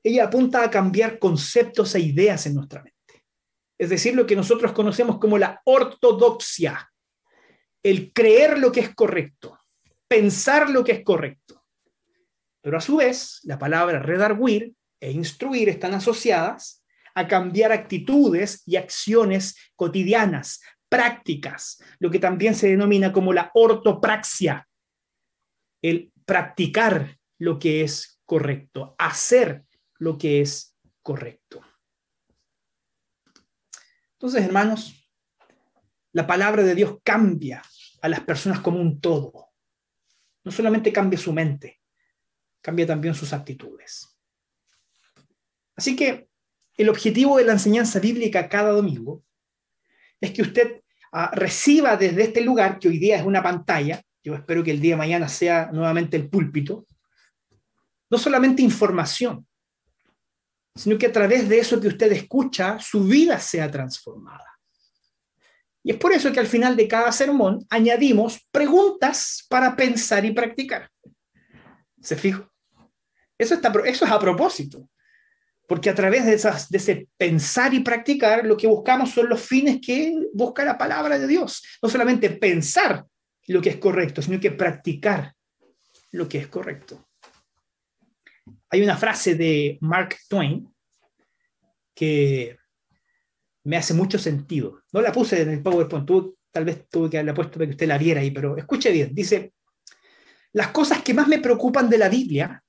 A: ella apunta a cambiar conceptos e ideas en nuestra mente es decir, lo que nosotros conocemos como la ortodoxia, el creer lo que es correcto, pensar lo que es correcto. Pero a su vez, la palabra redarguir e instruir están asociadas a cambiar actitudes y acciones cotidianas, prácticas, lo que también se denomina como la ortopraxia, el practicar lo que es correcto, hacer lo que es correcto. Entonces, hermanos, la palabra de Dios cambia a las personas como un todo. No solamente cambia su mente, cambia también sus actitudes. Así que el objetivo de la enseñanza bíblica cada domingo es que usted ah, reciba desde este lugar, que hoy día es una pantalla, yo espero que el día de mañana sea nuevamente el púlpito, no solamente información, sino que a través de eso que usted escucha, su vida sea transformada. Y es por eso que al final de cada sermón añadimos preguntas para pensar y practicar. ¿Se fijo? Eso, está, eso es a propósito, porque a través de, esas, de ese pensar y practicar, lo que buscamos son los fines que busca la palabra de Dios. No solamente pensar lo que es correcto, sino que practicar lo que es correcto. Hay una frase de Mark Twain que me hace mucho sentido. No la puse en el PowerPoint, tal vez tuve que haberla puesto para que usted la viera ahí, pero escuche bien. Dice, las cosas que más me preocupan de la Biblia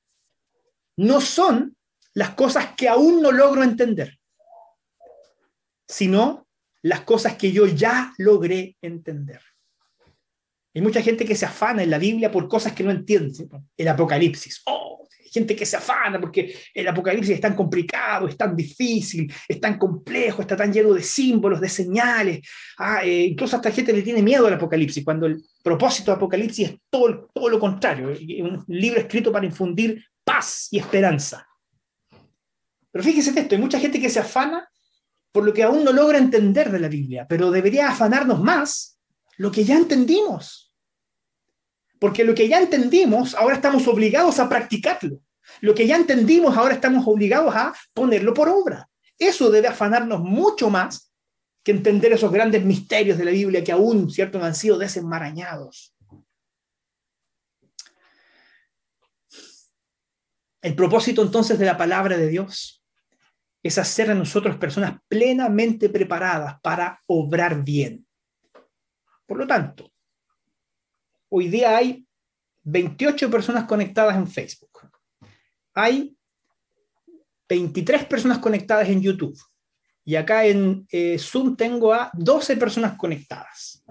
A: no son las cosas que aún no logro entender, sino las cosas que yo ya logré entender. Hay mucha gente que se afana en la Biblia por cosas que no entiende. El Apocalipsis. Gente que se afana porque el apocalipsis es tan complicado, es tan difícil, es tan complejo, está tan lleno de símbolos, de señales. Ah, eh, incluso hasta gente le tiene miedo al apocalipsis, cuando el propósito del apocalipsis es todo, lo contrario, un libro escrito para infundir paz y esperanza. Pero fíjese esto, hay mucha gente que se afana por lo que aún no logra entender de la Biblia, pero debería afanarnos más lo que ya entendimos. Porque lo que ya entendimos, ahora estamos obligados a practicarlo. Lo que ya entendimos, ahora estamos obligados a ponerlo por obra. Eso debe afanarnos mucho más que entender esos grandes misterios de la Biblia que aún, ¿cierto?, no han sido desenmarañados. El propósito entonces de la palabra de Dios es hacer a nosotros personas plenamente preparadas para obrar bien. Por lo tanto, hoy día hay 28 personas conectadas en Facebook. Hay 23 personas conectadas en YouTube. Y acá en eh, Zoom tengo a 12 personas conectadas.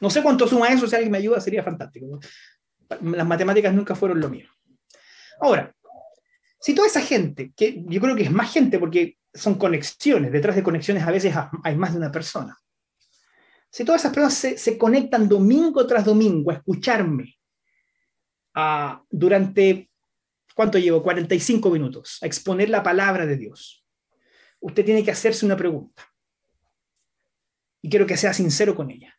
A: No sé cuánto suma eso, si alguien me ayuda sería fantástico. Las matemáticas nunca fueron lo mío. Ahora, si toda esa gente, que yo creo que es más gente porque son conexiones, detrás de conexiones a veces hay más de una persona. Si todas esas personas se, conectan domingo tras domingo a escucharme durante ¿cuánto llevo? 45 minutos a exponer la palabra de Dios. Usted tiene que hacerse una pregunta. Y quiero que sea sincero con ella.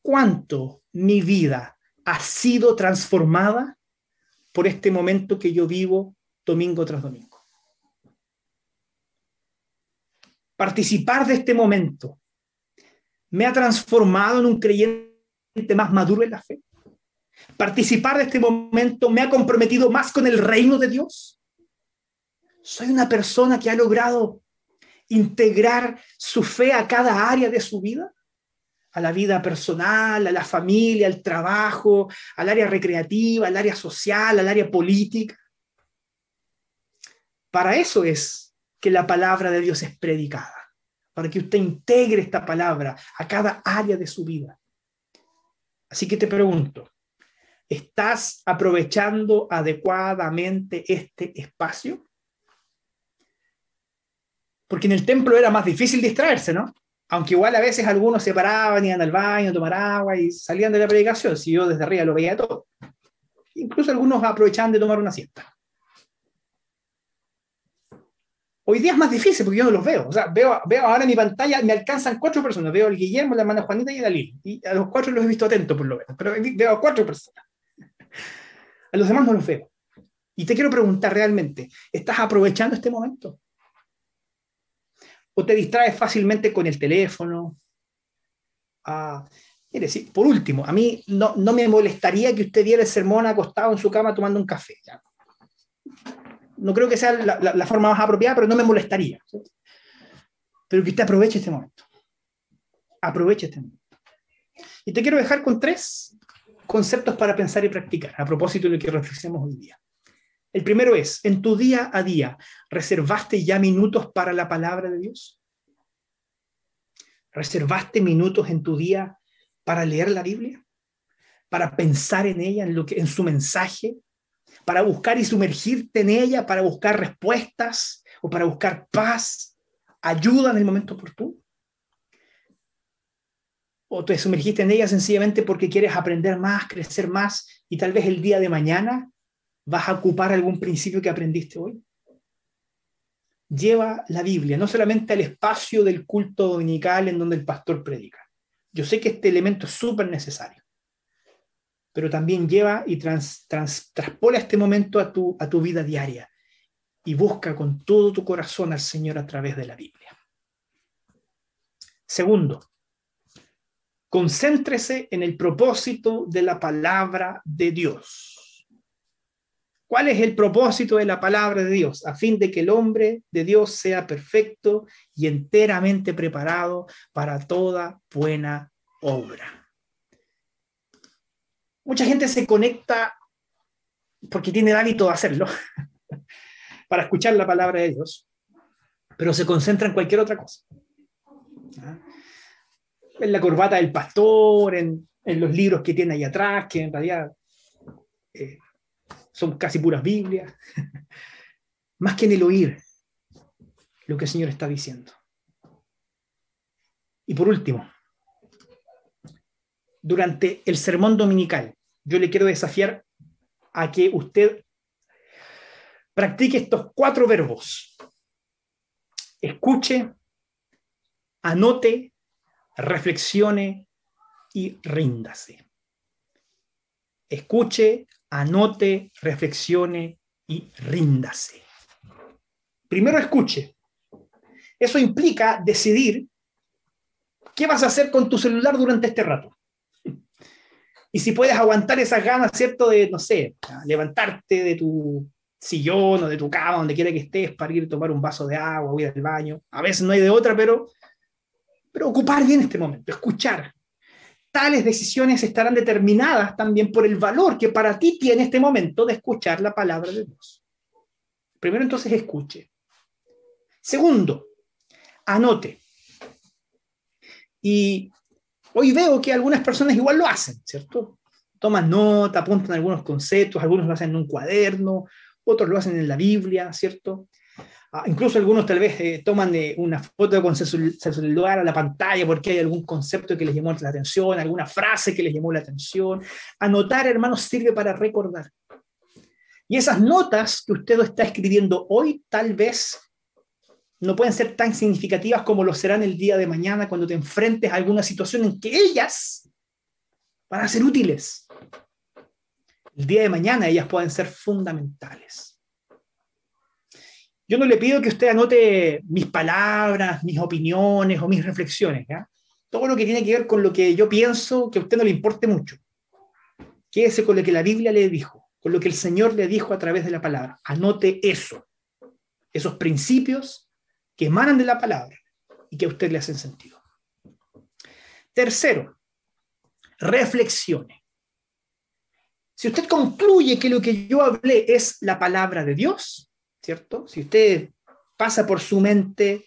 A: ¿Cuánto mi vida ha sido transformada por este momento que yo vivo domingo tras domingo? Participar de este momento me ha transformado en un creyente más maduro en la fe. Participar de este momento me ha comprometido más con el reino de Dios. Soy una persona que ha logrado integrar su fe a cada área de su vida, a la vida personal, a la familia, al trabajo, al área recreativa, al área social, al área política. Para eso es que la palabra de Dios es predicada, para que usted integre esta palabra a cada área de su vida. Así que te pregunto, ¿estás aprovechando adecuadamente este espacio? Porque en el templo era más difícil distraerse, ¿no? Aunque igual a veces algunos se paraban, iban al baño, tomar agua y salían de la predicación, si yo desde arriba lo veía todo. Incluso algunos aprovechaban de tomar una siesta. Hoy día es más difícil porque yo no los veo. O sea, veo, veo ahora en mi pantalla, me alcanzan cuatro personas. Veo al Guillermo, la hermana Juanita y Dalil. Y a los cuatro los he visto atentos, por lo menos. Pero veo a cuatro personas. A los demás no los veo. Y te quiero preguntar realmente, ¿estás aprovechando este momento? o te distraes fácilmente con el teléfono. Ah, por último, a mí no, me molestaría que usted diera el sermón acostado en su cama tomando un café. No creo que sea la, forma más apropiada, pero no me molestaría. Pero que usted aproveche este momento. Aproveche este momento. Y te quiero dejar con tres conceptos para pensar y practicar, a propósito de lo que reflexionamos hoy día. El primero es, en tu día a día, ¿reservaste ya minutos para la palabra de Dios? ¿Reservaste minutos en tu día para leer la Biblia? ¿Para pensar en ella, en, lo que, en su mensaje? ¿Para buscar y sumergirte en ella? ¿Para buscar respuestas? ¿O para buscar paz? ¿Ayuda en el momento oportuno? ¿O te sumergiste en ella sencillamente porque quieres aprender más, crecer más y tal vez el día de mañana ¿Vas a ocupar algún principio que aprendiste hoy? Lleva la Biblia no solamente al espacio del culto dominical en donde el pastor predica. Yo sé que este elemento es súper necesario, pero también lleva y trans, traspola este momento a tu, a tu vida diaria y busca con todo tu corazón al Señor a través de la Biblia. Segundo, concéntrese en el propósito de la palabra de Dios. ¿Cuál es el propósito de la palabra de Dios? A fin de que el hombre de Dios sea perfecto y enteramente preparado para toda buena obra. Mucha gente se conecta porque tiene el hábito de hacerlo, para escuchar la palabra de Dios, pero se concentra en cualquier otra cosa. En la corbata del pastor, en, los libros que tiene ahí atrás, que en realidad eh, son casi puras Biblias, más que en el oír lo que el Señor está diciendo. Y por último, durante el sermón dominical, yo le quiero desafiar a que usted practique estos cuatro verbos. Escuche, anote, reflexione y ríndase. Escuche, anote, reflexione y ríndase. Primero escuche. Eso implica decidir qué vas a hacer con tu celular durante este rato. Y si puedes aguantar esas ganas, ¿cierto? De, no sé, levantarte de tu sillón o de tu cama, donde quiera que estés, para ir a tomar un vaso de agua o ir al baño. A veces no hay de otra, pero, pero ocupar bien este momento, escuchar, tales decisiones estarán determinadas también por el valor que para ti tiene este momento de escuchar la palabra de Dios. Primero entonces escuche. Segundo, anote. Y hoy veo que algunas personas igual lo hacen, ¿cierto? Toman nota, apuntan algunos conceptos, algunos lo hacen en un cuaderno, otros lo hacen en la Biblia, ¿cierto? Ah, incluso algunos tal vez eh, toman una foto con su celular a la pantalla porque hay algún concepto que les llamó la atención, alguna frase que les llamó la atención. Anotar, hermanos, sirve para recordar. Y esas notas que usted está escribiendo hoy tal vez no pueden ser tan significativas como lo serán el día de mañana cuando te enfrentes a alguna situación en que ellas van a ser útiles. El día de mañana ellas pueden ser fundamentales. Yo no le pido que usted anote mis palabras, mis opiniones o mis reflexiones. Todo lo que tiene que ver con lo que yo pienso que a usted no le importe mucho. Quédese con lo que la Biblia le dijo, con lo que el Señor le dijo a través de la palabra. Anote eso, esos principios que emanan de la palabra y que a usted le hacen sentido. Tercero, reflexione. Si usted concluye que lo que yo hablé es la palabra de Dios, ¿cierto? Si usted pasa por su mente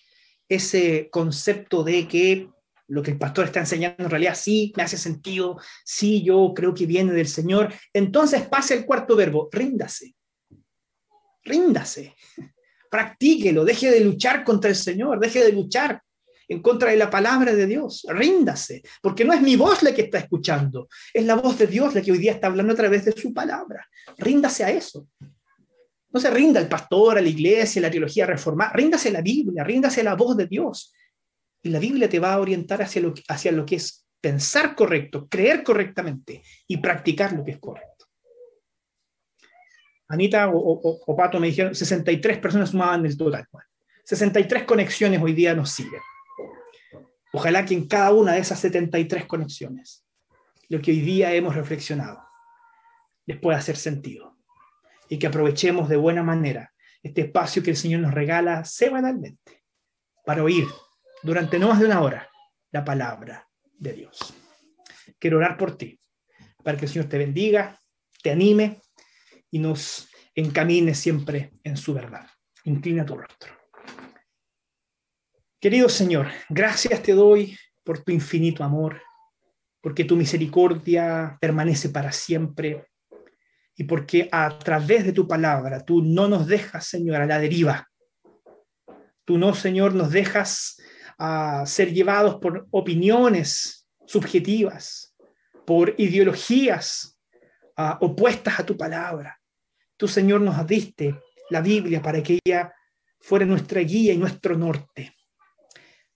A: ese concepto de que lo que el pastor está enseñando en realidad sí me hace sentido, sí yo creo que viene del Señor, entonces pase el cuarto verbo, ríndase. Ríndase. Practíquelo, deje de luchar contra el Señor, deje de luchar en contra de la palabra de Dios. Ríndase, porque no es mi voz la que está escuchando, es la voz de Dios la que hoy día está hablando a través de su palabra. Ríndase a eso. No se rinda al pastor, a la iglesia, a la teología reformada, ríndase a la Biblia, ríndase a la voz de Dios. Y la Biblia te va a orientar hacia lo, hacia lo que es pensar correcto, creer correctamente y practicar lo que es correcto. Anita o, Pato me dijeron 63 personas sumaban el total. 63 conexiones hoy día nos siguen. Ojalá que en cada una de esas 73 conexiones, lo que hoy día hemos reflexionado, les pueda hacer sentido. Y que aprovechemos de buena manera este espacio que el Señor nos regala semanalmente para oír durante no más de una hora la palabra de Dios. Quiero orar por ti, para que el Señor te bendiga, te anime y nos encamine siempre en su verdad. Inclina tu rostro. Querido Señor, gracias te doy por tu infinito amor, porque tu misericordia permanece para siempre y porque a través de tu palabra tú no nos dejas, Señor, a la deriva. Tú no, Señor, nos dejas a ser llevados por opiniones subjetivas, por ideologías opuestas a tu palabra. Tú, Señor, nos diste la Biblia para que ella fuera nuestra guía y nuestro norte.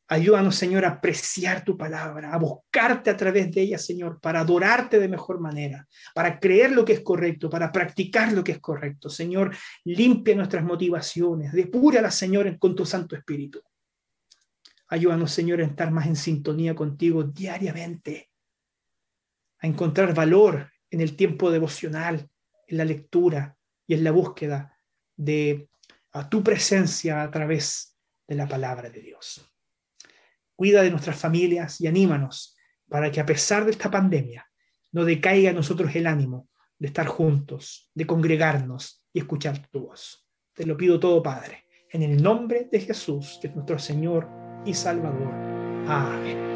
A: Ayúdanos, Señor, a apreciar tu palabra, a buscarte a través de ella, Señor, para adorarte de mejor manera, para creer lo que es correcto, para practicar lo que es correcto. Señor, limpia nuestras motivaciones, depúralas, Señor, con tu Santo Espíritu. Ayúdanos, Señor, a estar más en sintonía contigo diariamente, a encontrar valor en el tiempo devocional, en la lectura y en la búsqueda de a tu presencia a través de la palabra de Dios. Cuida de nuestras familias y anímanos para que a pesar de esta pandemia no decaiga en nosotros el ánimo de estar juntos, de congregarnos y escuchar tu voz. Te lo pido todo, Padre, en el nombre de Jesús, que es nuestro Señor y Salvador. Amén.